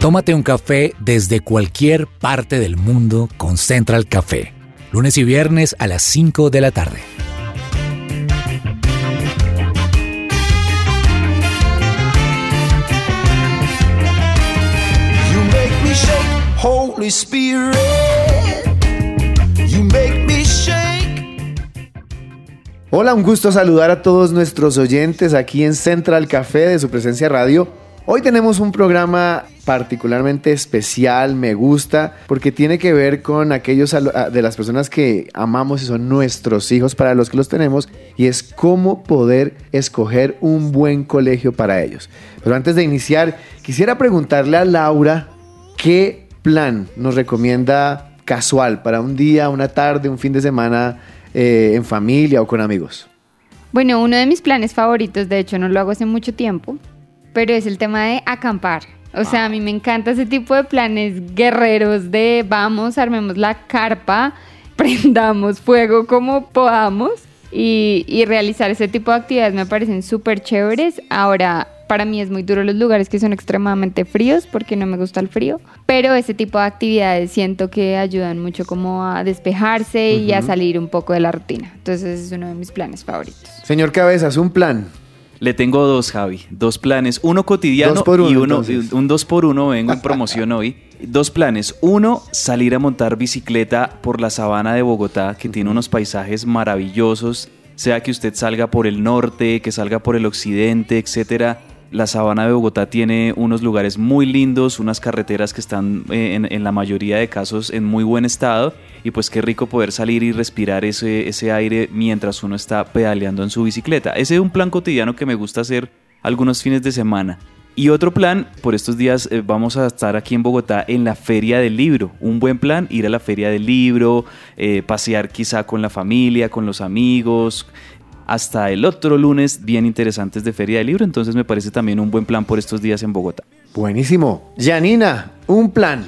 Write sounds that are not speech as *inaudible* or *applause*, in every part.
Tómate un café desde cualquier parte del mundo con Central Café. Lunes y viernes a las 5 de la tarde. You make me shake, Holy Spirit. You make me shake. Hola, un gusto saludar a todos nuestros oyentes aquí en Central Café de su presencia radio. Hoy tenemos un programa particularmente especial, me gusta, porque tiene que ver con aquellos de las personas que amamos y son nuestros hijos para los que los tenemos, y es cómo poder escoger un buen colegio para ellos. Pero antes de iniciar, quisiera preguntarle a Laura qué plan nos recomienda casual para un día, una tarde, un fin de semana eh, en familia o con amigos. Bueno, uno de mis planes favoritos, de hecho no lo hago hace mucho tiempo, pero es el tema de acampar. O sea, a mí me encanta ese tipo de planes guerreros de vamos, armemos la carpa, *laughs* prendamos fuego como podamos y, y realizar ese tipo de actividades me parecen súper chéveres. Ahora, para mí es muy duro los lugares que son extremadamente fríos porque no me gusta el frío, pero ese tipo de actividades siento que ayudan mucho como a despejarse y a salir un poco de la rutina. Entonces es uno de mis planes favoritos. Señor Cabezas, un plan. Le tengo dos, Javi. Dos planes. Uno cotidiano Dos por uno, y uno, entonces. un dos por uno. Vengo en promoción hoy. *laughs* Dos planes. Uno, salir a montar bicicleta por la sabana de Bogotá, que tiene unos paisajes maravillosos. Sea que usted salga por el norte, que salga por el occidente, etcétera. La sabana de Bogotá tiene unos lugares muy lindos, unas carreteras que están eh, en, la mayoría de casos en muy buen estado y pues qué rico poder salir y respirar ese, ese aire mientras uno está pedaleando en su bicicleta. Ese es un plan cotidiano que me gusta hacer algunos fines de semana. Y otro plan, por estos días eh, vamos a estar aquí en Bogotá en la Feria del Libro. Un buen plan, ir a la Feria del Libro, eh, pasear quizá con la familia, con los amigos. Hasta el otro lunes, bien interesantes de Feria del Libro. Entonces me parece también un buen plan por estos días en Bogotá. Buenísimo. Janina, un plan.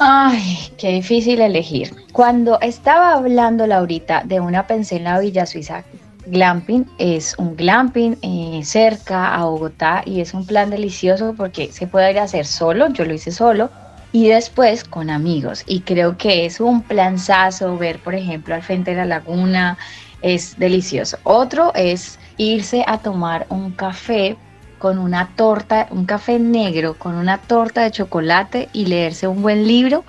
Ay, qué difícil elegir. Cuando estaba hablando Laurita de una pensé en la Villa Suiza Glamping, es un glamping eh, cerca a Bogotá y es un plan delicioso porque se puede ir a hacer solo, yo lo hice solo, y después con amigos. Y creo que es un planzazo ver, por ejemplo, al frente de la laguna, es delicioso. Otro es irse a tomar un café con una torta, un café negro con una torta de chocolate y leerse un buen libro.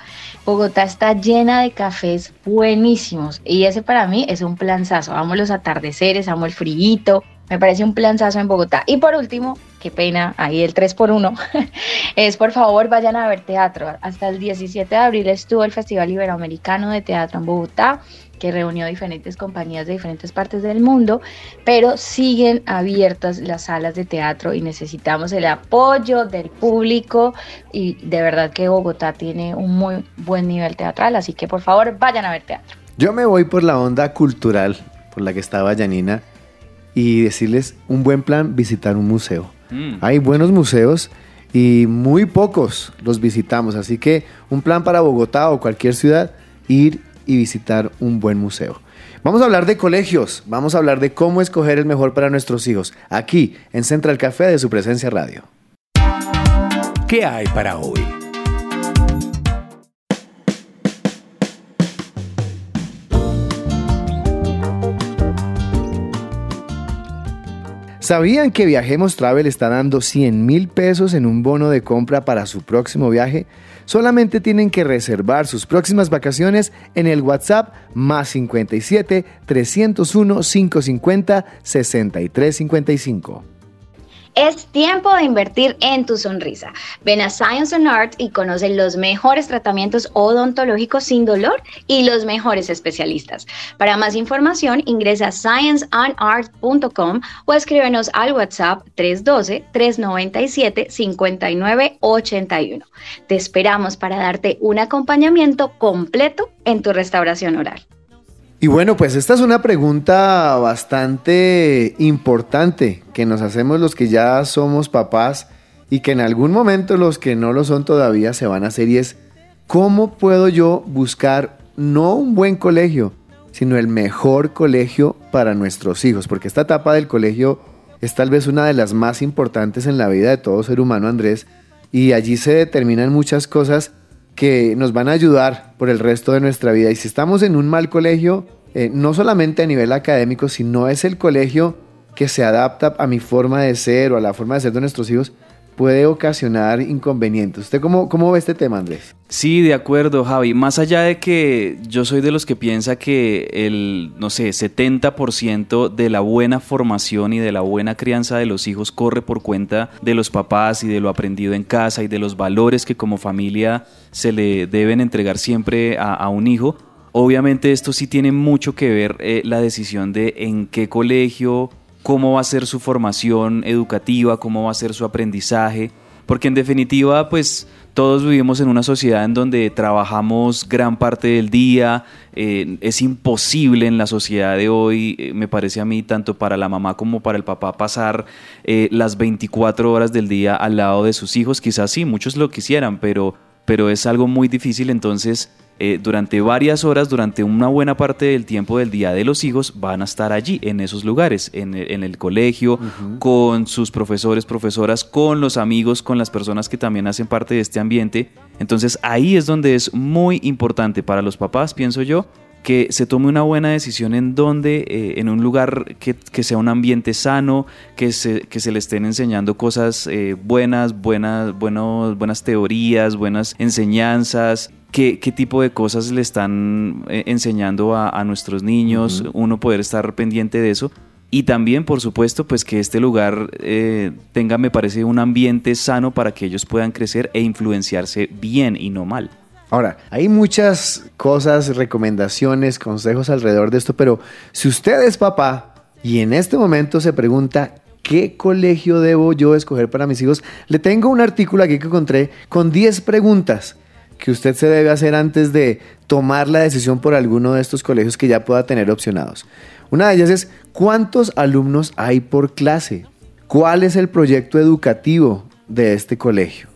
Bogotá está llena de cafés buenísimos y ese para mí es un planzazo. Amo los atardeceres, amo el frío. Me parece un planzazo en Bogotá. Y por último, qué pena, ahí el 3x1, *laughs* es por favor vayan a ver teatro. Hasta el 17 de abril estuvo el Festival Iberoamericano de Teatro en Bogotá que reunió diferentes compañías de diferentes partes del mundo, pero siguen abiertas las salas de teatro y necesitamos el apoyo del público y de verdad que Bogotá tiene un muy buen nivel teatral, así que por favor vayan a ver teatro. Yo me voy por la onda cultural por la que estaba Janina y decirles un buen plan, visitar un museo. Mm. Hay buenos museos y muy pocos los visitamos, así que un plan para Bogotá o cualquier ciudad, ir y visitar un buen museo. Vamos a hablar de colegios, vamos a hablar de cómo escoger el mejor para nuestros hijos, aquí en Central Café de su presencia radio. ¿Qué hay para hoy? ¿Sabían que Viajemos Travel está dando 100 mil pesos en un bono de compra para su próximo viaje? Solamente tienen que reservar sus próximas vacaciones en el WhatsApp más 57 301 550 6355. Es tiempo de invertir en tu sonrisa. Ven a Science and Art y conoce los mejores tratamientos odontológicos sin dolor y los mejores especialistas. Para más información, ingresa a scienceandart.com o escríbenos al WhatsApp 312-397-5981. Te esperamos para darte un acompañamiento completo en tu restauración oral. Y bueno, pues esta es una pregunta bastante importante que nos hacemos los que ya somos papás y que en algún momento los que no lo son todavía se van a hacer y es, ¿cómo puedo yo buscar no un buen colegio, sino el mejor colegio para nuestros hijos? Porque esta etapa del colegio es tal vez una de las más importantes en la vida de todo ser humano, Andrés, y allí se determinan muchas cosas que nos van a ayudar por el resto de nuestra vida. Y si estamos en un mal colegio, eh, no solamente a nivel académico, sino es el colegio que se adapta a mi forma de ser o a la forma de ser de nuestros hijos, puede ocasionar inconvenientes. ¿Usted cómo, cómo ve este tema, Andrés? Sí, de acuerdo, Javi. Más allá de que yo soy de los que piensa que el, no sé, 70% de la buena formación y de la buena crianza de los hijos corre por cuenta de los papás y de lo aprendido en casa y de los valores que como familia se le deben entregar siempre a, un hijo. Obviamente esto sí tiene mucho que ver eh, la decisión de en qué colegio cómo va a ser su formación educativa, cómo va a ser su aprendizaje, porque en definitiva, pues todos vivimos en una sociedad en donde trabajamos gran parte del día, eh, es imposible en la sociedad de hoy, eh, me parece a mí, tanto para la mamá como para el papá, pasar eh, las 24 horas del día al lado de sus hijos, quizás sí, muchos lo quisieran, pero, pero es algo muy difícil, entonces eh, durante varias horas, durante una buena parte del tiempo del día de los hijos, van a estar allí, en esos lugares, en el, colegio, con sus profesores, profesoras, con los amigos, con las personas que también hacen parte de este ambiente. Entonces ahí es donde es muy importante para los papás, pienso yo, que se tome una buena decisión en donde, eh, en un lugar que, sea un ambiente sano, que se, que se le estén enseñando cosas eh, buenas, buenas, buenas teorías, buenas enseñanzas, qué, tipo de cosas le están eh, enseñando a, nuestros niños, uno poder estar pendiente de eso. Y también, por supuesto, pues que este lugar eh, tenga, me parece, un ambiente sano para que ellos puedan crecer e influenciarse bien y no mal. Ahora, hay muchas cosas, recomendaciones, consejos alrededor de esto, pero si usted es papá y en este momento se pregunta, ¿qué colegio debo yo escoger para mis hijos? Le tengo un artículo aquí que encontré con 10 preguntas que usted se debe hacer antes de tomar la decisión por alguno de estos colegios que ya pueda tener opcionados. Una de ellas es, ¿cuántos alumnos hay por clase? ¿Cuál es el proyecto educativo de este colegio?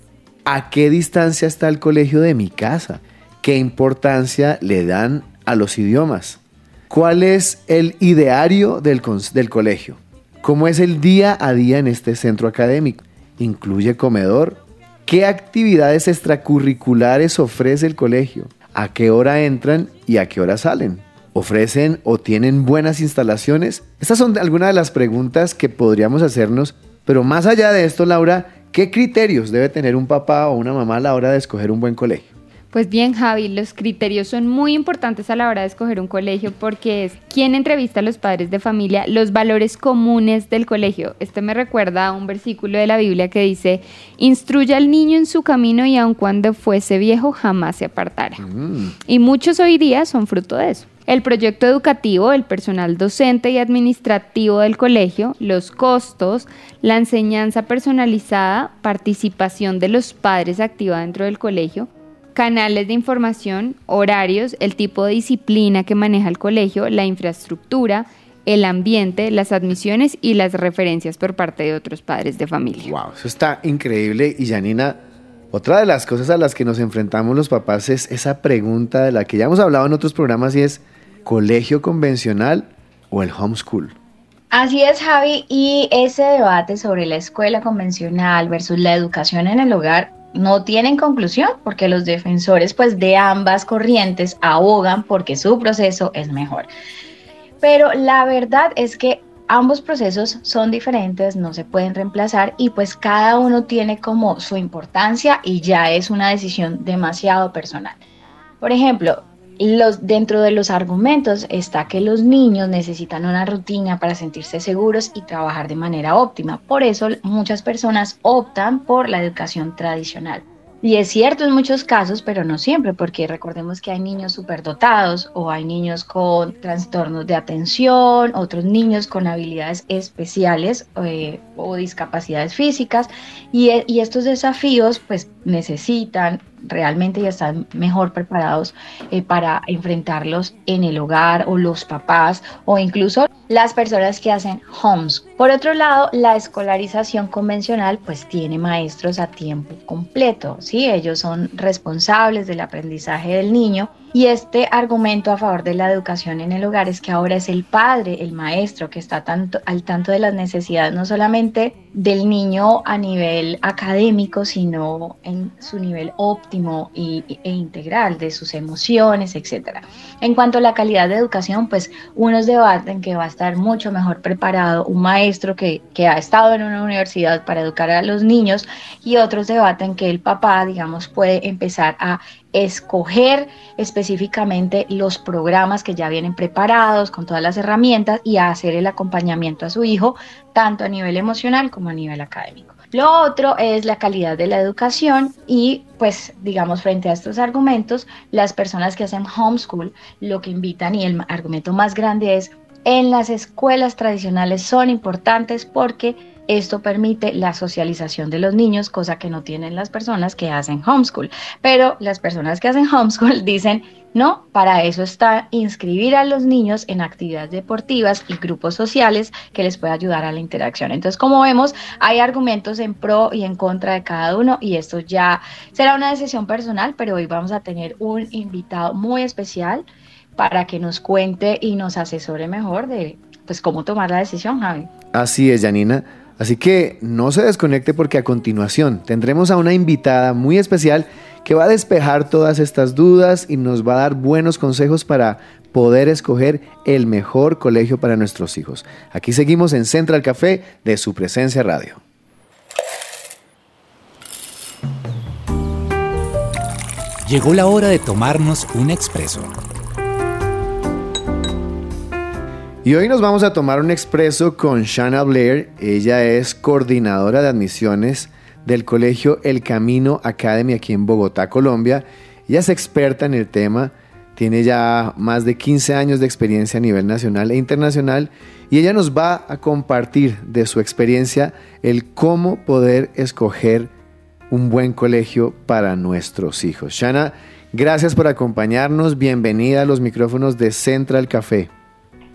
¿A qué distancia está el colegio de mi casa? ¿Qué importancia le dan a los idiomas? ¿Cuál es el ideario del, del colegio? ¿Cómo es el día a día en este centro académico? ¿Incluye comedor? ¿Qué actividades extracurriculares ofrece el colegio? ¿A qué hora entran y a qué hora salen? ¿Ofrecen o tienen buenas instalaciones? Estas son algunas de las preguntas que podríamos hacernos, pero más allá de esto, Laura, ¿qué criterios debe tener un papá o una mamá a la hora de escoger un buen colegio? Pues bien, Javi, los criterios son muy importantes a la hora de escoger un colegio porque es quién entrevista a los padres de familia, los valores comunes del colegio. Esto me recuerda a un versículo de la Biblia que dice, instruye al niño en su camino y aun cuando fuese viejo jamás se apartara. Mm. Y muchos hoy día son fruto de eso. El proyecto educativo, el personal docente y administrativo del colegio, los costos, la enseñanza personalizada, participación de los padres activa dentro del colegio, canales de información, horarios, el tipo de disciplina que maneja el colegio, la infraestructura, el ambiente, las admisiones y las referencias por parte de otros padres de familia. Wow, eso está increíble. Y Janina, otra de las cosas a las que nos enfrentamos los papás es esa pregunta de la que ya hemos hablado en otros programas y es ¿colegio convencional o el homeschool? Así es, Javi, y ese debate sobre la escuela convencional versus la educación en el hogar no tienen conclusión porque los defensores pues de ambas corrientes abogan porque su proceso es mejor. Pero la verdad es que ambos procesos son diferentes, no se pueden reemplazar y pues cada uno tiene como su importancia y ya es una decisión demasiado personal. Por ejemplo, los, dentro de los argumentos está que los niños necesitan una rutina para sentirse seguros y trabajar de manera óptima. Por eso muchas personas optan por la educación tradicional. Y es cierto en muchos casos, pero no siempre, porque recordemos que hay niños superdotados o hay niños con trastornos de atención, otros niños con habilidades especiales eh, o discapacidades físicas. Y, y estos desafíos pues necesitan realmente ya están mejor preparados eh, para enfrentarlos en el hogar o los papás o incluso las personas que hacen homes. Por otro lado, la escolarización convencional pues tiene maestros a tiempo completo, ¿sí? Ellos son responsables del aprendizaje del niño Y este argumento a favor de la educación en el hogar es que ahora es el padre, el maestro, que está tanto, al tanto de las necesidades, no solamente del niño a nivel académico, sino en su nivel óptimo y, e integral de sus emociones, etc. En cuanto a la calidad de educación, pues unos debaten que va a estar mucho mejor preparado un maestro que, que ha estado en una universidad para educar a los niños y otros debaten que el papá, digamos, puede empezar a escoger específicamente los programas que ya vienen preparados con todas las herramientas y hacer el acompañamiento a su hijo, tanto a nivel emocional como a nivel académico. Lo otro es la calidad de la educación y pues digamos frente a estos argumentos, las personas que hacen homeschool lo que invitan y el argumento más grande es en las escuelas tradicionales son importantes porque esto permite la socialización de los niños, cosa que no tienen las personas que hacen homeschool. Pero las personas que hacen homeschool dicen, no, para eso está inscribir a los niños en actividades deportivas y grupos sociales que les pueda ayudar a la interacción. Entonces, como vemos, hay argumentos en pro y en contra de cada uno y esto ya será una decisión personal, pero hoy vamos a tener un invitado muy especial para que nos cuente y nos asesore mejor de pues cómo tomar la decisión, Javi. Así es, Janina. Así que no se desconecte porque a continuación tendremos a una invitada muy especial que va a despejar todas estas dudas y nos va a dar buenos consejos para poder escoger el mejor colegio para nuestros hijos. Aquí seguimos en Central Café de su presencia radio. Llegó la hora de tomarnos un expreso Y hoy nos vamos a tomar un expreso con Shanna Blair. Ella es coordinadora de admisiones del colegio El Camino Academy aquí en Bogotá, Colombia. Ella es experta en el tema, tiene ya más de 15 años de experiencia a nivel nacional e internacional y ella nos va a compartir de su experiencia el cómo poder escoger un buen colegio para nuestros hijos. Shana, gracias por acompañarnos, bienvenida a los micrófonos de Central Café.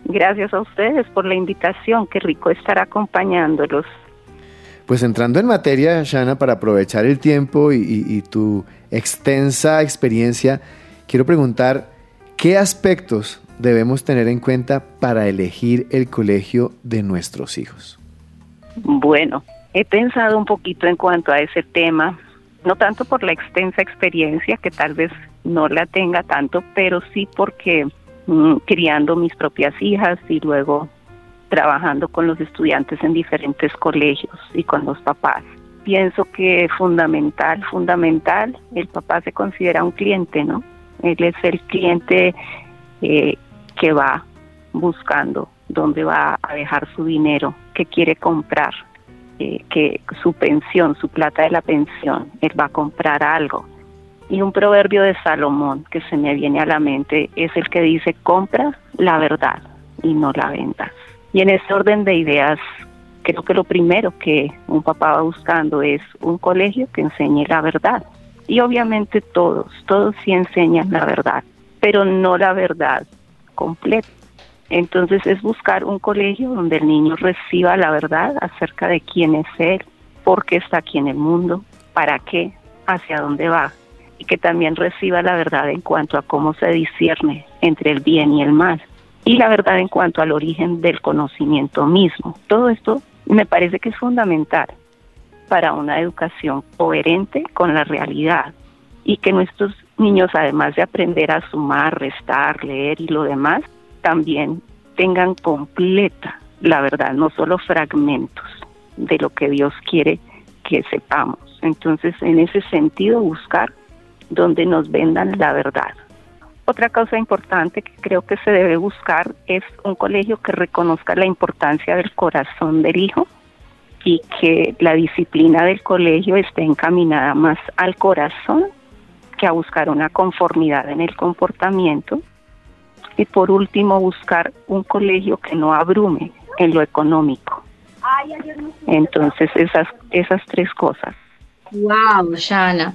Gracias a ustedes por la invitación, qué rico estar acompañándolos. Pues entrando en materia, Shana, para aprovechar el tiempo y, tu extensa experiencia, quiero preguntar, ¿qué aspectos debemos tener en cuenta para elegir el colegio de nuestros hijos? Bueno, he pensado un poquito en cuanto a ese tema, no tanto por la extensa experiencia, que tal vez no la tenga tanto, pero sí porque Mm, criando mis propias hijas y luego trabajando con los estudiantes en diferentes colegios y con los papás. Pienso que fundamental, fundamental, el papá se considera un cliente, ¿no? Él es el cliente eh, que va buscando dónde va a dejar su dinero, qué quiere comprar, eh, que su pensión, su plata de la pensión, él va a comprar algo. Y un proverbio de Salomón que se me viene a la mente es el que dice, compra la verdad y no la vendas. Y en ese orden de ideas, creo que lo primero que un papá va buscando es un colegio que enseñe la verdad. Y obviamente todos, todos sí enseñan la verdad, pero no la verdad completa. Entonces es buscar un colegio donde el niño reciba la verdad acerca de quién es él, por qué está aquí en el mundo, para qué, hacia dónde va y que también reciba la verdad en cuanto a cómo se discierne entre el bien y el mal y la verdad en cuanto al origen del conocimiento mismo. Todo esto me parece que es fundamental para una educación coherente con la realidad y que nuestros niños, además de aprender a sumar, restar, leer y lo demás, también tengan completa la verdad, no solo fragmentos de lo que Dios quiere que sepamos. Entonces, en ese sentido, buscar donde nos vendan la verdad. Otra cosa importante que creo que se debe buscar es un colegio que reconozca la importancia del corazón del hijo y que la disciplina del colegio esté encaminada más al corazón que a buscar una conformidad en el comportamiento. Y por último, buscar un colegio que no abrume en lo económico. Entonces, esas, esas tres cosas. Wow, Shana.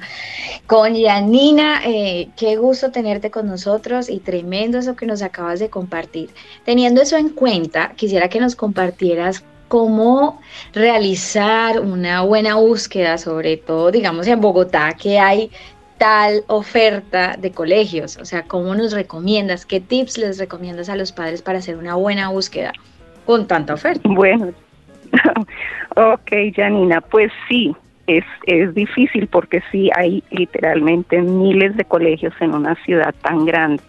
Con Yanina, eh, qué gusto tenerte con nosotros y tremendo eso que nos acabas de compartir. Teniendo eso en cuenta, quisiera que nos compartieras cómo realizar una buena búsqueda, sobre todo, digamos, en Bogotá, que hay tal oferta de colegios? O sea, ¿cómo nos recomiendas? ¿Qué tips les recomiendas a los padres para hacer una buena búsqueda con tanta oferta? Bueno, *laughs* ok, Janina, pues sí, es, es difícil porque sí hay literalmente miles de colegios en una ciudad tan grande.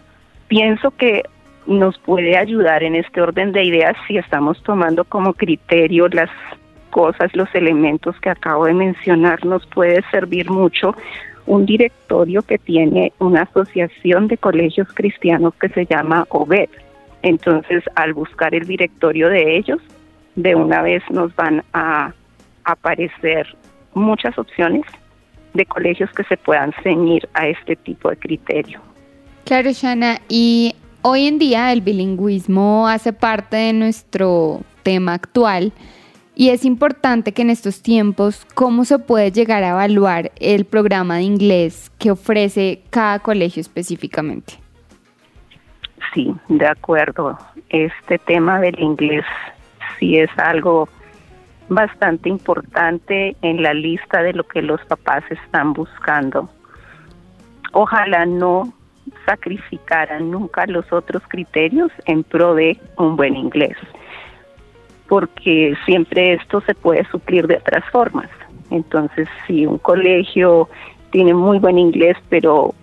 Pienso que nos puede ayudar en este orden de ideas si estamos tomando como criterio las cosas, los elementos que acabo de mencionar, nos puede servir mucho un directorio que tiene una asociación de colegios cristianos que se llama OBED. Entonces, al buscar el directorio de ellos, de una vez nos van a aparecer muchas opciones de colegios que se puedan ceñir a este tipo de criterio. Claro, Shana, y hoy en día el bilingüismo hace parte de nuestro tema actual. Y es importante que en estos tiempos, ¿cómo se puede llegar a evaluar el programa de inglés que ofrece cada colegio específicamente? Sí, de acuerdo. Este tema del inglés sí es algo bastante importante en la lista de lo que los papás están buscando. Ojalá no sacrificaran nunca los otros criterios en pro de un buen inglés porque siempre esto se puede suplir de otras formas. Entonces, si un colegio tiene muy buen inglés, pero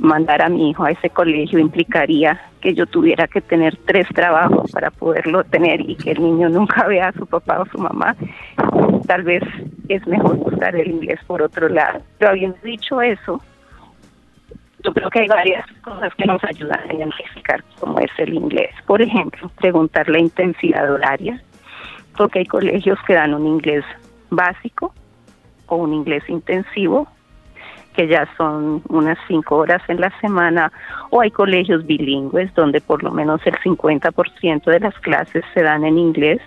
mandar a mi hijo a ese colegio implicaría que yo tuviera que tener tres trabajos para poderlo tener y que el niño nunca *laughs* vea a su papá o su mamá, tal vez es mejor usar el inglés por otro lado. Pero habiendo dicho eso, yo creo que hay varias cosas que nos ayudan a identificar cómo es el inglés. Por ejemplo, preguntar la intensidad horaria, porque hay colegios que dan un inglés básico o un inglés intensivo, que ya son unas cinco horas en la semana, o hay colegios bilingües donde por lo menos el 50% de las clases se dan en inglés,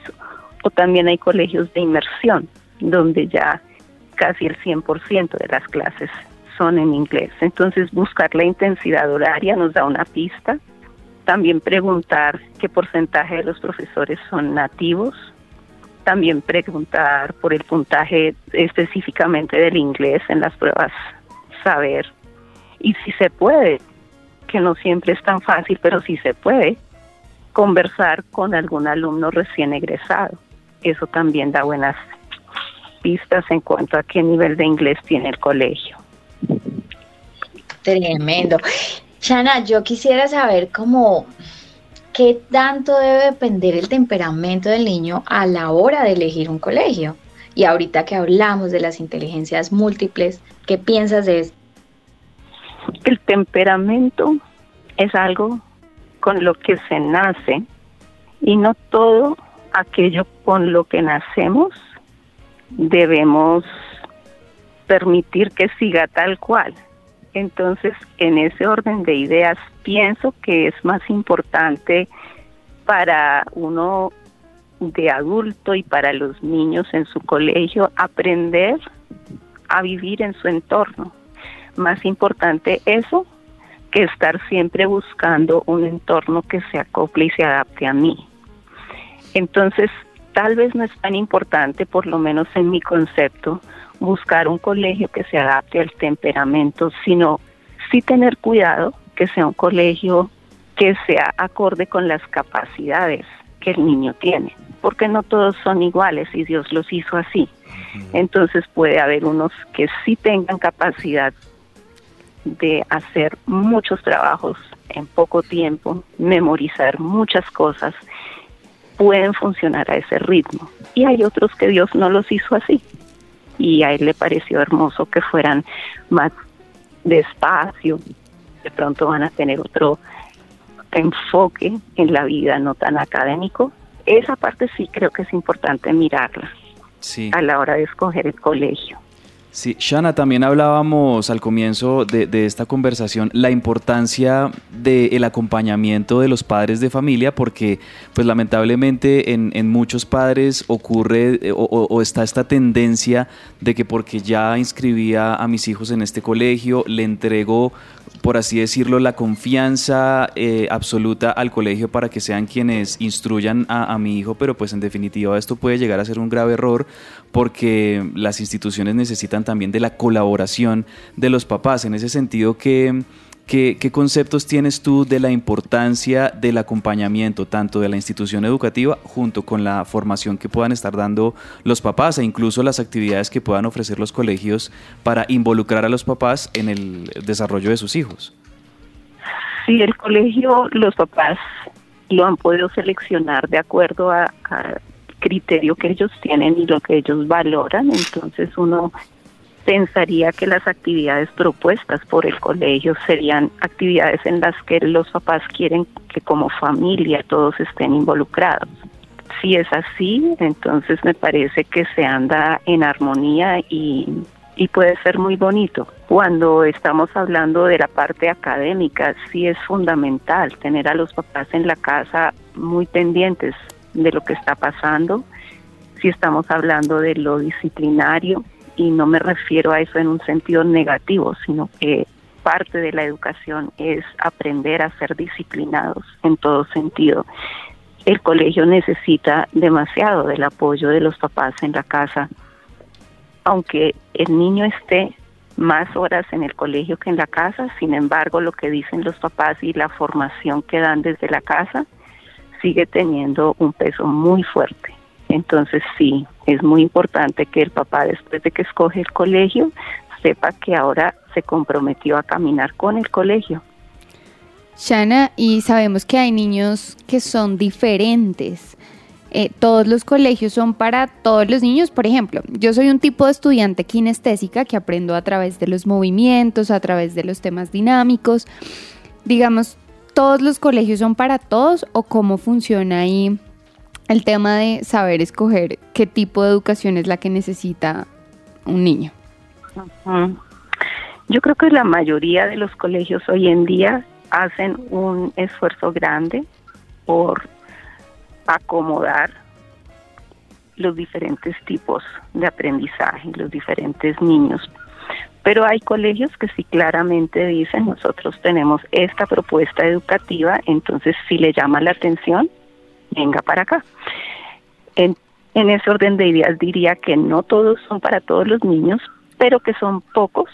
o también hay colegios de inmersión, donde ya casi el 100% de las clases son en inglés. Entonces buscar la intensidad horaria nos da una pista. También preguntar qué porcentaje de los profesores son nativos también preguntar por el puntaje específicamente del inglés en las pruebas, saber. Y si se puede, que no siempre es tan fácil, pero si se puede, conversar con algún alumno recién egresado. Eso también da buenas pistas en cuanto a qué nivel de inglés tiene el colegio. Tremendo. Shana, yo quisiera saber cómo ¿qué tanto debe depender el temperamento del niño a la hora de elegir un colegio? Y ahorita que hablamos de las inteligencias múltiples, ¿qué piensas de esto? El temperamento es algo con lo que se nace y no todo aquello con lo que nacemos debemos permitir que siga tal cual. Entonces, en ese orden de ideas, pienso que es más importante para uno de adulto y para los niños en su colegio aprender a vivir en su entorno. Más importante eso que estar siempre buscando un entorno que se acople y se adapte a mí. Entonces, tal vez no es tan importante, por lo menos en mi concepto, buscar un colegio que se adapte al temperamento, sino sí tener cuidado que sea un colegio que sea acorde con las capacidades que el niño tiene, porque no todos son iguales y Dios los hizo así. Entonces puede haber unos que sí tengan capacidad de hacer muchos trabajos en poco tiempo, memorizar muchas cosas, pueden funcionar a ese ritmo. Y hay otros que Dios no los hizo así y a él le pareció hermoso que fueran más despacio, de pronto van a tener otro enfoque en la vida, no tan académico. Esa parte sí creo que es importante mirarla a la hora de escoger el colegio. Sí, Shana, también hablábamos al comienzo de, esta conversación la importancia del acompañamiento de los padres de familia, porque pues lamentablemente en, muchos padres ocurre eh, o, está esta tendencia de que porque ya inscribía a mis hijos en este colegio, le entrego por así decirlo, la confianza eh, absoluta al colegio para que sean quienes instruyan a, a, mi hijo, pero pues en definitiva esto puede llegar a ser un grave error porque las instituciones necesitan también de la colaboración de los papás. En ese sentido, ¿qué, qué, conceptos tienes tú de la importancia del acompañamiento tanto de la institución educativa junto con la formación que puedan estar dando los papás e incluso las actividades que puedan ofrecer los colegios para involucrar a los papás en el desarrollo de sus hijos? Sí, el colegio, los papás lo han podido seleccionar de acuerdo a, a criterio que ellos tienen y lo que ellos valoran, entonces uno pensaría que las actividades propuestas por el colegio serían actividades en las que los papás quieren que como familia todos estén involucrados. Si es así, entonces me parece que se anda en armonía y, y puede ser muy bonito. Cuando estamos hablando de la parte académica, sí es fundamental tener a los papás en la casa muy pendientes de lo que está pasando, si estamos hablando de lo disciplinario, y no me refiero a eso en un sentido negativo, sino que parte de la educación es aprender a ser disciplinados en todo sentido. El colegio necesita demasiado del apoyo de los papás en la casa. Aunque el niño esté más horas en el colegio que en la casa, sin embargo, lo que dicen los papás y la formación que dan desde la casa sigue teniendo un peso muy fuerte. Entonces sí, es muy importante que el papá después de que escoge el colegio sepa que ahora se comprometió a caminar con el colegio. Shana, y sabemos que hay niños que son diferentes. Eh, todos los colegios son para todos los niños. Por ejemplo, yo soy un tipo de estudiante kinestésica que aprendo a través de los movimientos, a través de los temas dinámicos. Digamos, ¿todos los colegios son para todos o cómo funciona ahí el tema de saber escoger qué tipo de educación es la que necesita un niño? Yo creo que la mayoría de los colegios hoy en día hacen un esfuerzo grande por acomodar los diferentes tipos de aprendizaje, los diferentes niños. Pero hay colegios que sí claramente dicen, nosotros tenemos esta propuesta educativa, entonces si le llama la atención, venga para acá. En, en ese orden de ideas diría que no todos son para todos los niños, pero que son pocos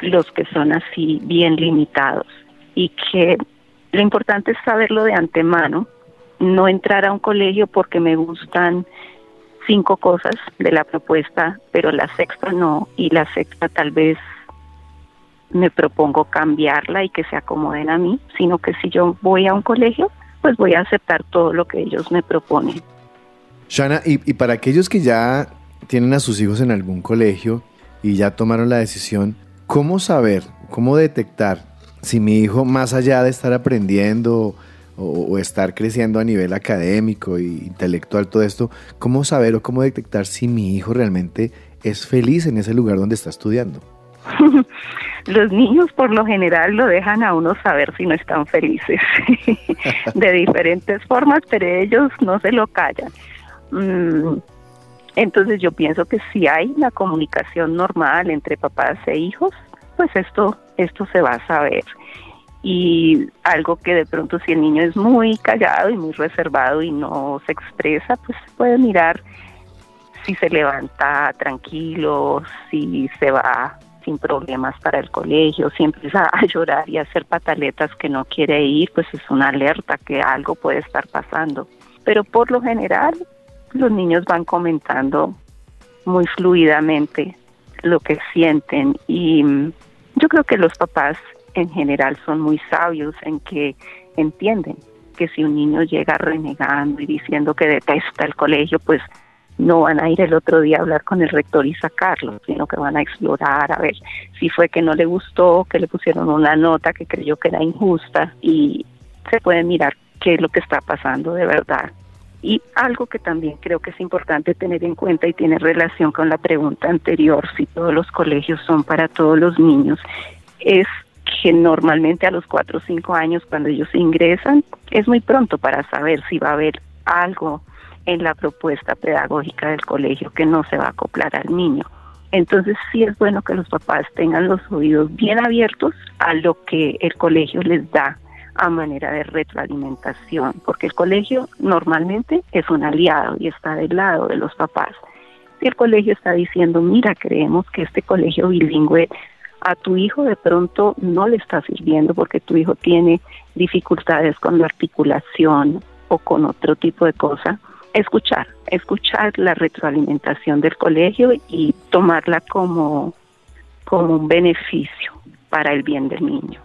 los que son así bien limitados y que lo importante es saberlo de antemano, no entrar a un colegio porque me gustan cinco cosas de la propuesta, pero la sexta no, y la sexta tal vez me propongo cambiarla y que se acomoden a mí, sino que si yo voy a un colegio, pues voy a aceptar todo lo que ellos me proponen. Shana, y, y para aquellos que ya tienen a sus hijos en algún colegio y ya tomaron la decisión, ¿cómo saber, cómo detectar si mi hijo, más allá de estar aprendiendo o, o estar creciendo a nivel académico e intelectual, todo esto, cómo saber o cómo detectar si mi hijo realmente es feliz en ese lugar donde está estudiando? *laughs* Los niños por lo general lo dejan a uno saber si no están felices *laughs* de diferentes formas, pero ellos no se lo callan. Mm, entonces yo pienso que si hay una comunicación normal entre papás e hijos, pues esto esto se va a saber. Y algo que de pronto si el niño es muy callado y muy reservado y no se expresa, pues puede mirar si se levanta tranquilo, si se va sin problemas para el colegio, si empieza a *laughs* llorar y a hacer pataletas que no quiere ir, pues es una alerta que algo puede estar pasando. Pero por lo general, los niños van comentando muy fluidamente lo que sienten y mm, yo creo que los papás en general son muy sabios en que entienden que si un niño llega renegando y diciendo que detesta el colegio, pues no van a ir el otro día a hablar con el rector y sacarlo, sino que van a explorar a ver si fue que no le gustó, que le pusieron una nota que creyó que era injusta y se puede mirar qué es lo que está pasando de verdad. Y algo que también creo que es importante tener en cuenta y tiene relación con la pregunta anterior, si todos los colegios son para todos los niños, es que normalmente a los cuatro o cinco años cuando ellos ingresan es muy pronto para saber si va a haber algo en la propuesta pedagógica del colegio que no se va a acoplar al niño. Entonces sí es bueno que los papás tengan los oídos bien abiertos a lo que el colegio les da a manera de retroalimentación, porque el colegio normalmente es un aliado y está del lado de los papás. si el colegio está diciendo, mira, creemos que este colegio bilingüe a tu hijo de pronto no le está sirviendo porque tu hijo tiene dificultades con la articulación o con otro tipo de cosa, escuchar, escuchar la retroalimentación del colegio y tomarla como, como un beneficio para el bien del niño.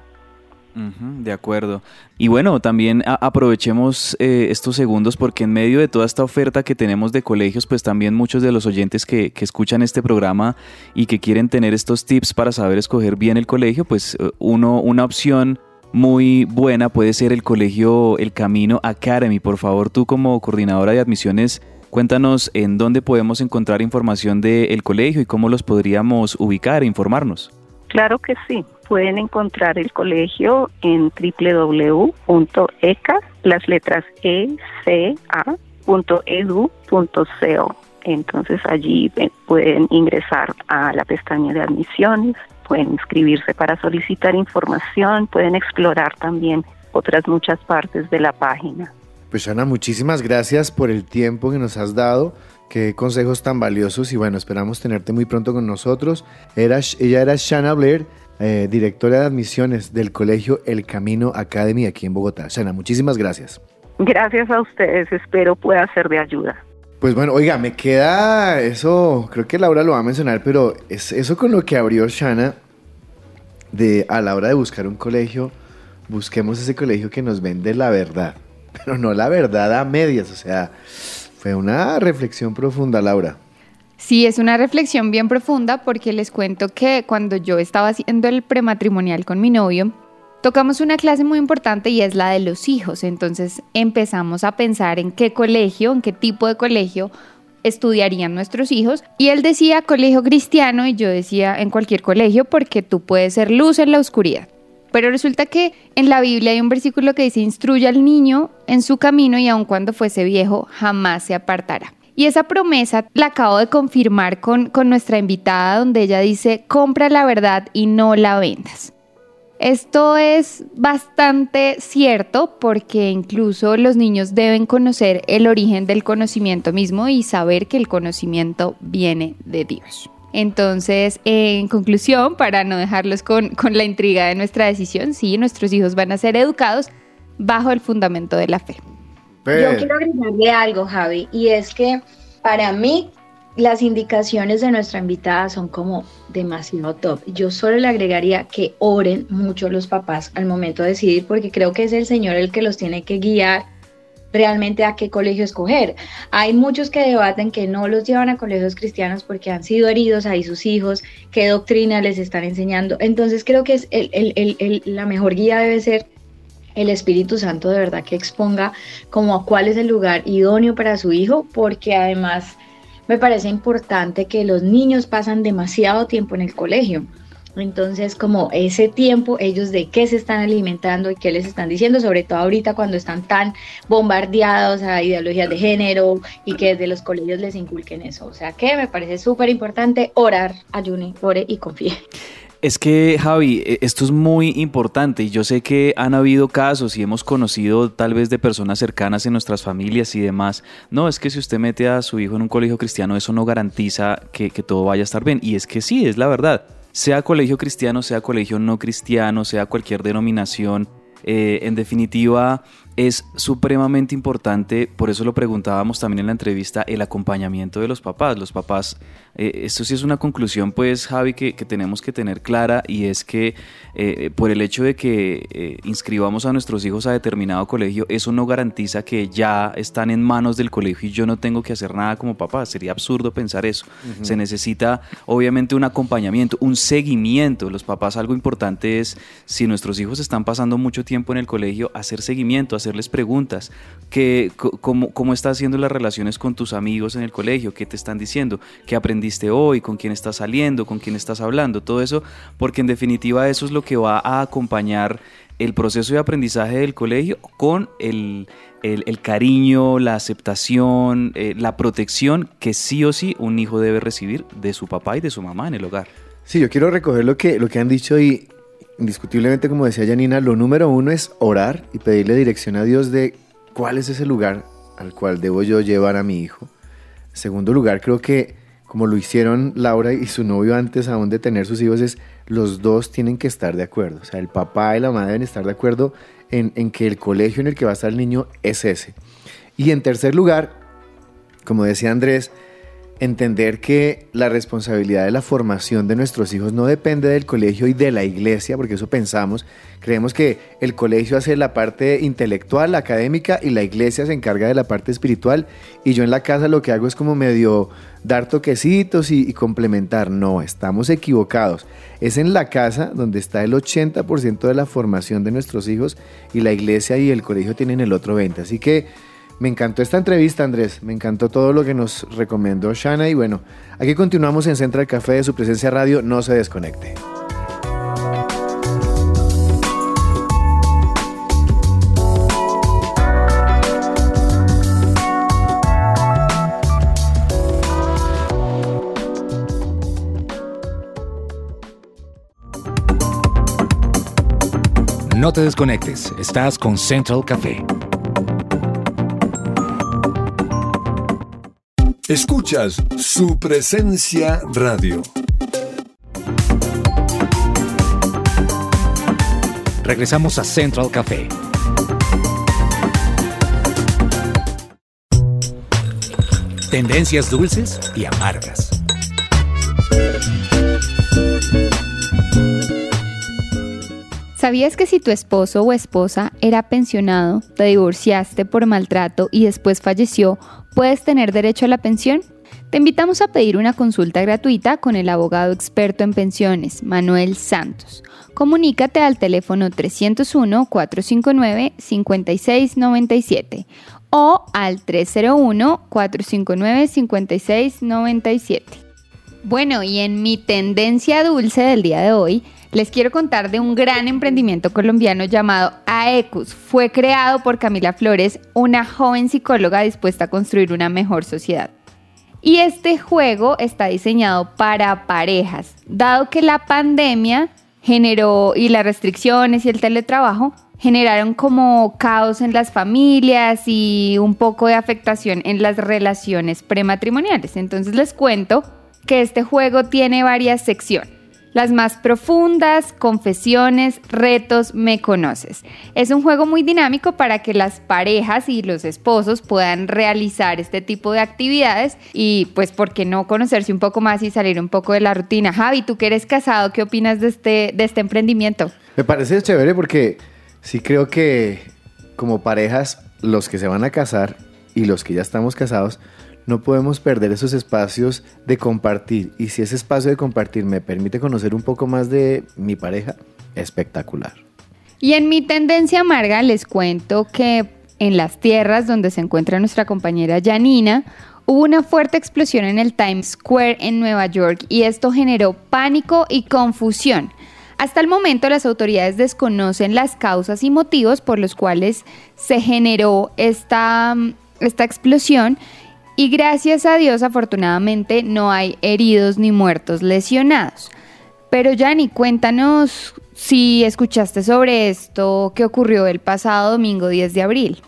de acuerdo. Y bueno, también aprovechemos eh, estos segundos porque en medio de toda esta oferta que tenemos de colegios, pues también muchos de los oyentes que, que, escuchan este programa y que quieren tener estos tips para saber escoger bien el colegio, pues eh, uno, una opción muy buena puede ser el colegio El Camino Academy. Por favor, tú como coordinadora de admisiones, cuéntanos en dónde podemos encontrar información del colegio y cómo los podríamos ubicar e informarnos. Claro que sí. Pueden encontrar el colegio en www.eca, las letras e c Entonces allí pueden ingresar a la pestaña de admisiones, pueden inscribirse para solicitar información, pueden explorar también otras muchas partes de la página. Pues Ana, muchísimas gracias por el tiempo que nos has dado. Qué consejos tan valiosos y bueno, esperamos tenerte muy pronto con nosotros. Era, ella era Shana Blair, eh, directora de admisiones del colegio El Camino Academy aquí en Bogotá. Shana, muchísimas gracias. Gracias a ustedes, espero pueda ser de ayuda. Pues bueno, oiga, me queda eso, creo que Laura lo va a mencionar, pero es eso con lo que abrió Shana de a la hora de buscar un colegio, busquemos ese colegio que nos vende la verdad, *laughs* pero no la verdad a medias, o sea, fue una reflexión profunda, Laura. Sí, es una reflexión bien profunda porque les cuento que cuando yo estaba haciendo el prematrimonial con mi novio, Tocamos una clase muy importante y es la de los hijos, entonces empezamos a pensar en qué colegio, en qué tipo de colegio estudiarían nuestros hijos y él decía colegio cristiano y yo decía en cualquier colegio porque tú puedes ser luz en la oscuridad. Pero resulta que en la Biblia hay un versículo que dice instruye al niño en su camino y aun cuando fuese viejo jamás se apartará. Y esa promesa la acabo de confirmar con, con nuestra invitada donde ella dice compra la verdad y no la vendas. Esto es bastante cierto porque incluso los niños deben conocer el origen del conocimiento mismo y saber que el conocimiento viene de Dios. Entonces, en conclusión, para no dejarlos con, la intriga de nuestra decisión, sí, nuestros hijos van a ser educados bajo el fundamento de la fe. Yo quiero agregarle algo, Javi, y es que para mí las indicaciones de nuestra invitada son como demasiado top. Yo solo le agregaría que oren mucho los papás al momento de decidir, porque creo que es el Señor el que los tiene que guiar realmente a qué colegio escoger. Hay muchos que debaten que no los llevan a colegios cristianos porque han sido heridos ahí sus hijos, qué doctrina les están enseñando. Entonces creo que es la mejor guía debe ser el Espíritu Santo de verdad que exponga como a cuál es el lugar idóneo para su hijo, porque además me parece importante que los niños pasan demasiado tiempo en el colegio. Entonces, como ese tiempo, ellos de qué se están alimentando y qué les están diciendo, sobre todo ahorita cuando están tan bombardeados a ideologías de género y que desde los colegios les inculquen eso. O sea que me parece súper importante orar, ayune, ore y confíe. Es que, Javi, e, esto es muy importante y yo sé que han habido casos y hemos conocido tal vez de personas cercanas en nuestras familias y demás. No, es que si usted mete a su hijo en un colegio cristiano, eso no garantiza que, todo vaya a estar bien. Y es que sí, es la verdad. Sea colegio cristiano, sea colegio no cristiano, sea cualquier denominación, eh, en definitiva, es supremamente importante, por eso lo preguntábamos también en la entrevista, el acompañamiento de los papás. Los papás, eh, esto sí es una conclusión, pues, Javi, que, tenemos que tener clara y es que eh, por el hecho de que eh, inscribamos a nuestros hijos a determinado colegio, eso no garantiza que ya están en manos del colegio y yo no tengo que hacer nada como papá. Sería absurdo pensar eso. Se necesita, obviamente, un acompañamiento, un seguimiento. Los papás, algo importante es, si nuestros hijos están pasando mucho tiempo en el colegio, hacer seguimiento, hacer hacerles preguntas, que, cómo, cómo estás haciendo las relaciones con tus amigos en el colegio, qué te están diciendo, qué aprendiste hoy, con quién estás saliendo, con quién estás hablando, todo eso, porque en definitiva eso es lo que va a acompañar el proceso de aprendizaje del colegio con el, el, cariño, la aceptación, eh, la protección que sí o sí un hijo debe recibir de su papá y de su mamá en el hogar. Sí, yo quiero recoger lo que, lo que han dicho y indiscutiblemente, como decía Janina, lo número uno es orar y pedirle dirección a Dios de cuál es ese lugar al cual debo yo llevar a mi hijo. En segundo lugar, creo que como lo hicieron Laura y su novio antes aún de tener sus hijos, es los dos tienen que estar de acuerdo. O sea, el papá y la madre deben estar de acuerdo en, en que el colegio en el que va a estar el niño es ese. Y en tercer lugar, como decía Andrés, entender que la responsabilidad de la formación de nuestros hijos no depende del colegio y de la iglesia, porque eso pensamos. Creemos que el colegio hace la parte intelectual, académica, y la iglesia se encarga de la parte espiritual. Y yo en la casa lo que hago es como medio dar toquecitos y, y complementar. No, estamos equivocados. Es en la casa donde está el 80% de la formación de nuestros hijos y la iglesia y el colegio tienen el otro 20%. Así que me encantó esta entrevista, Andrés. Me encantó todo lo que nos recomendó Shana. Y bueno, aquí continuamos en Central Café de su presencia radio. No se desconecte. No te desconectes. Estás con Central Café. Escuchas su presencia radio. Regresamos a Central Café. Tendencias dulces y amargas. ¿Sabías que si tu esposo o esposa era pensionado, te divorciaste por maltrato y después falleció, puedes tener derecho a la pensión? Te invitamos a pedir una consulta gratuita con el abogado experto en pensiones, Manuel Santos. Comunícate al teléfono 301-459-5697 o al 301-459-5697. Bueno, y en mi tendencia dulce del día de hoy, les quiero contar de un gran emprendimiento colombiano llamado AECUS. Fue creado por Camila Flores, una joven psicóloga dispuesta a construir una mejor sociedad. Y este juego está diseñado para parejas, dado que la pandemia generó y las restricciones y el teletrabajo generaron como caos en las familias y un poco de afectación en las relaciones prematrimoniales. Entonces les cuento que este juego tiene varias secciones. Las más profundas, confesiones, retos, me conoces. Es un juego muy dinámico para que las parejas y los esposos puedan realizar este tipo de actividades y pues, ¿por qué no conocerse un poco más y salir un poco de la rutina? Javi, tú que eres casado, ¿qué opinas de este, de este emprendimiento? Me parece chévere porque sí creo que como parejas, los que se van a casar y los que ya estamos casados, no podemos perder esos espacios de compartir. Y si ese espacio de compartir me permite conocer un poco más de mi pareja, espectacular. Y en mi tendencia amarga les cuento que en las tierras donde se encuentra nuestra compañera Janina, hubo una fuerte explosión en el Times Square en Nueva York y esto generó pánico y confusión. Hasta el momento las autoridades desconocen las causas y motivos por los cuales se generó esta, esta explosión y gracias a Dios afortunadamente no hay heridos ni muertos lesionados. Pero Yanni, cuéntanos si escuchaste sobre esto que ocurrió el pasado domingo 10 de abril.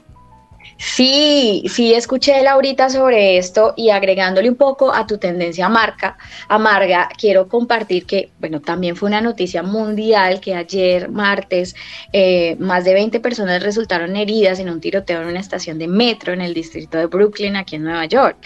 Sí, sí, escuché Laurita sobre esto y agregándole un poco a tu tendencia marca, amarga, quiero compartir que, bueno, también fue una noticia mundial que ayer, martes, eh, más de 20 personas resultaron heridas en un tiroteo en una estación de metro en el distrito de Brooklyn, aquí en Nueva York.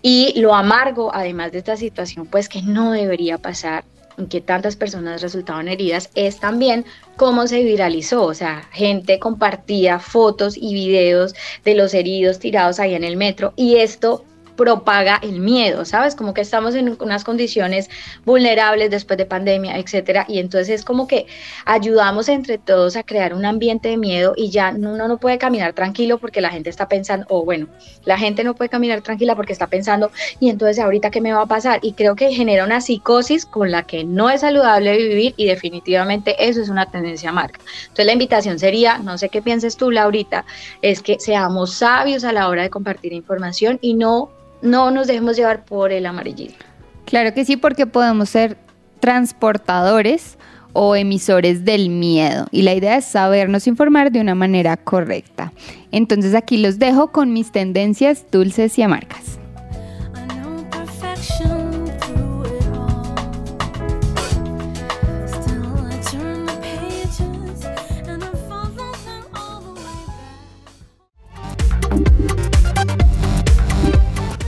Y lo amargo, además de esta situación, pues que no debería pasar en que tantas personas resultaban heridas es también cómo se viralizó, o sea, gente compartía fotos y videos de los heridos tirados ahí en el metro y esto propaga el miedo, ¿sabes? Como que estamos en unas condiciones vulnerables después de pandemia, etcétera, y entonces es como que ayudamos entre todos a crear un ambiente de miedo y ya uno no puede caminar tranquilo porque la gente está pensando, o bueno, la gente no puede caminar tranquila porque está pensando, y entonces ahorita qué me va a pasar? Y creo que genera una psicosis con la que no es saludable vivir y definitivamente eso es una tendencia marca. Entonces la invitación sería, no sé qué pienses tú, Laurita, es que seamos sabios a la hora de compartir información y no no nos dejemos llevar por el amarillismo. Claro que sí, porque podemos ser transportadores o emisores del miedo y la idea es sabernos informar de una manera correcta. Entonces aquí los dejo con mis tendencias dulces y amargas. I know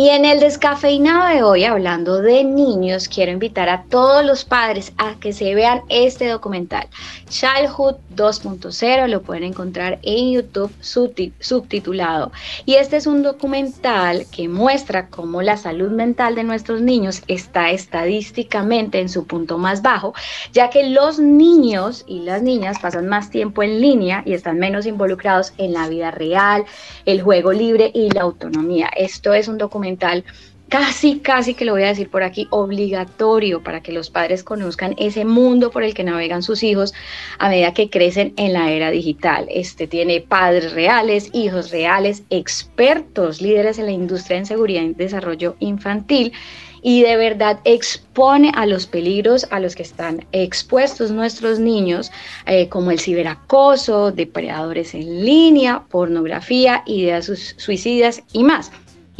Y en el descafeinado de hoy, hablando de niños, quiero invitar a todos los padres a que se vean este documental. Childhood 2.0 lo pueden encontrar en YouTube subtitulado. Y este es un documental que muestra cómo la salud mental de nuestros niños está estadísticamente en su punto más bajo, ya que los niños y las niñas pasan más tiempo en línea y están menos involucrados en la vida real, el juego libre y la autonomía. Esto es un documental casi, casi que lo voy a decir por aquí, obligatorio para que los padres conozcan ese mundo por el que navegan sus hijos a medida que crecen en la era digital. Este tiene padres reales, hijos reales, expertos, líderes en la industria en seguridad y desarrollo infantil y de verdad expone a los peligros a los que están expuestos nuestros niños, eh, como el ciberacoso, depredadores en línea, pornografía, ideas suicidas y más.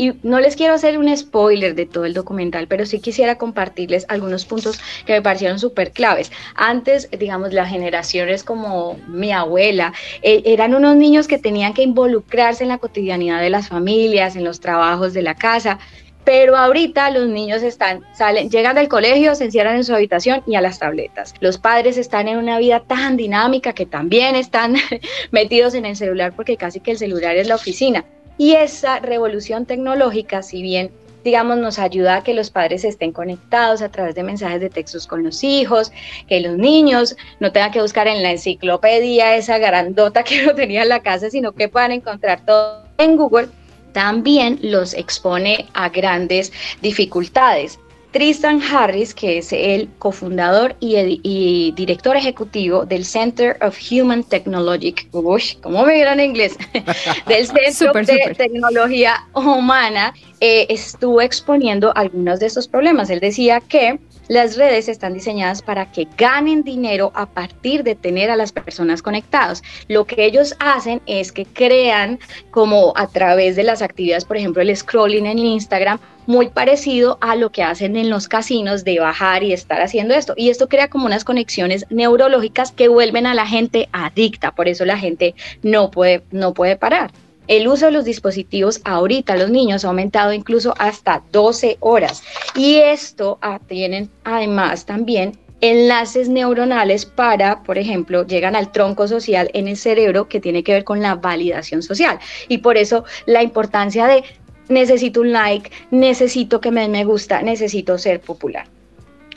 Y no les quiero hacer un spoiler de todo el documental, pero sí quisiera compartirles algunos puntos que me parecieron súper claves. Antes, digamos, las generaciones como mi abuela, eh, eran unos niños que tenían que involucrarse en la cotidianidad de las familias, en los trabajos de la casa. Pero ahorita los niños están, salen, llegan del colegio, se encierran en su habitación y a las tabletas. Los padres están en una vida tan dinámica que también están *laughs* metidos en el celular porque casi que el celular es la oficina. Y esa revolución tecnológica, si bien digamos, nos ayuda a que los padres estén conectados a través de mensajes de textos con los hijos, que los niños no tengan que buscar en la enciclopedia esa grandota *laughs* que no tenía en la casa, sino que puedan encontrar todo en Google, también los expone a grandes dificultades. Tristan Harris, que es el cofundador y, director ejecutivo del Center of Human Technology, uy, ¿cómo me vieron en inglés? *laughs* del Centro de Tecnología Humana, eh, estuvo exponiendo algunos de estos problemas. Él decía que las redes están diseñadas para que ganen dinero a partir de tener a las personas conectadas. Lo que ellos hacen es que crean como a través de las actividades, por ejemplo, el scrolling en Instagram, muy parecido a lo que hacen en los casinos de bajar y estar haciendo esto. Y esto crea como unas conexiones neurológicas que vuelven a la gente adicta, por eso la gente no puede, no puede parar. El uso de los dispositivos ahorita los niños ha aumentado incluso hasta 12 horas y esto tienen además también enlaces neuronales para, por ejemplo, llegan al tronco social en el cerebro que tiene que ver con la validación social. Y por eso la importancia de necesito un like, necesito que me me gusta, necesito ser popular.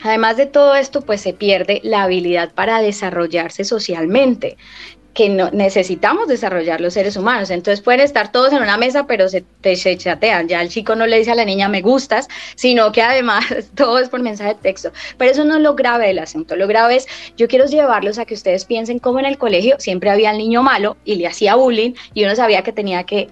Además de todo esto, pues se pierde la habilidad para desarrollarse socialmente que no, necesitamos desarrollar los seres humanos. Entonces pueden estar todos en una mesa, pero se, se chatean. Ya el chico no le dice a la niña me gustas, sino que además *laughs* todo es por mensaje de texto. Pero eso no es lo grave del asunto. Lo grave es, yo quiero llevarlos a que ustedes piensen cómo en el colegio siempre había el niño malo y le hacía bullying y uno sabía que tenía que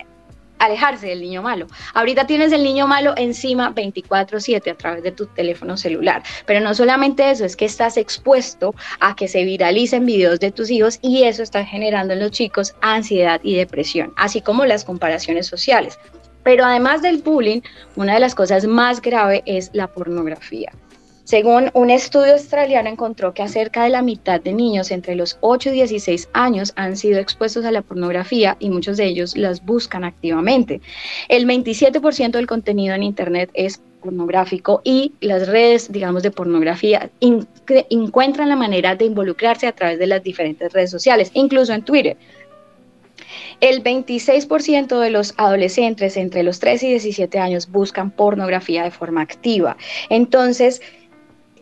alejarse del niño malo. Ahorita tienes el niño malo encima 24/7 a través de tu teléfono celular. Pero no solamente eso, es que estás expuesto a que se viralicen videos de tus hijos y eso está generando en los chicos ansiedad y depresión, así como las comparaciones sociales. Pero además del bullying, una de las cosas más graves es la pornografía. Según un estudio australiano encontró que cerca de la mitad de niños entre los 8 y 16 años han sido expuestos a la pornografía y muchos de ellos las buscan activamente. El 27% del contenido en Internet es pornográfico y las redes, digamos, de pornografía encuentran la manera de involucrarse a través de las diferentes redes sociales, incluso en Twitter. El 26% de los adolescentes entre los 3 y 17 años buscan pornografía de forma activa. Entonces,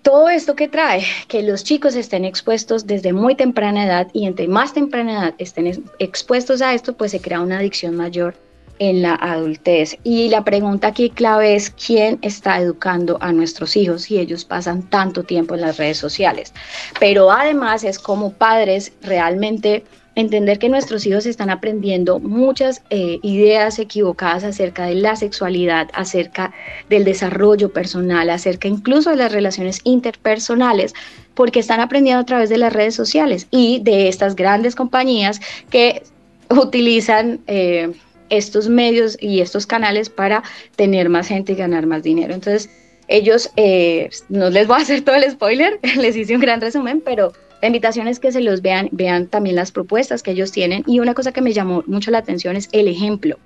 todo esto que trae que los chicos estén expuestos desde muy temprana edad y entre más temprana edad estén expuestos a esto, pues se crea una adicción mayor en la adultez. Y la pregunta aquí clave es quién está educando a nuestros hijos si ellos pasan tanto tiempo en las redes sociales. Pero además es como padres realmente entender que nuestros hijos están aprendiendo muchas eh, ideas equivocadas acerca de la sexualidad, acerca del desarrollo personal, acerca incluso de las relaciones interpersonales, porque están aprendiendo a través de las redes sociales y de estas grandes compañías que utilizan eh, estos medios y estos canales para tener más gente y ganar más dinero. Entonces, ellos, eh, no les voy a hacer todo el spoiler, *laughs* les hice un gran resumen, pero la invitación es que se los vean, vean también las propuestas que ellos tienen. Y una cosa que me llamó mucho la atención es el ejemplo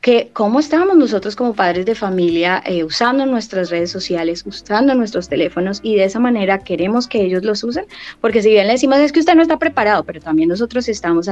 que cómo estábamos nosotros como padres de familia eh, usando nuestras redes sociales, usando nuestros teléfonos y de esa manera queremos que ellos los usen, porque si bien le decimos es que usted no está preparado, pero también nosotros estamos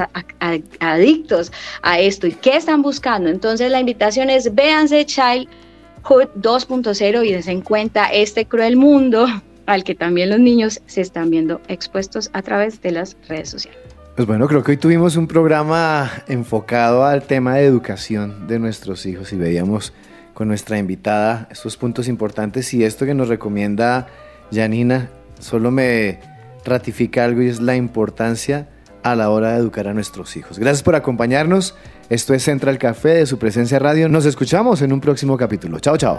adictos a esto y qué están buscando. Entonces la invitación es véanse Childhood 2.0 y des en cuenta este cruel mundo al que también los niños se están viendo expuestos a través de las redes sociales. Pues bueno, creo que hoy tuvimos un programa enfocado al tema de educación de nuestros hijos y veíamos con nuestra invitada estos puntos importantes y esto que nos recomienda Janina solo me ratifica algo y es la importancia a la hora de educar a nuestros hijos. Gracias por acompañarnos. Esto es Central Café de su presencia radio. Nos escuchamos en un próximo capítulo. Chao, chao.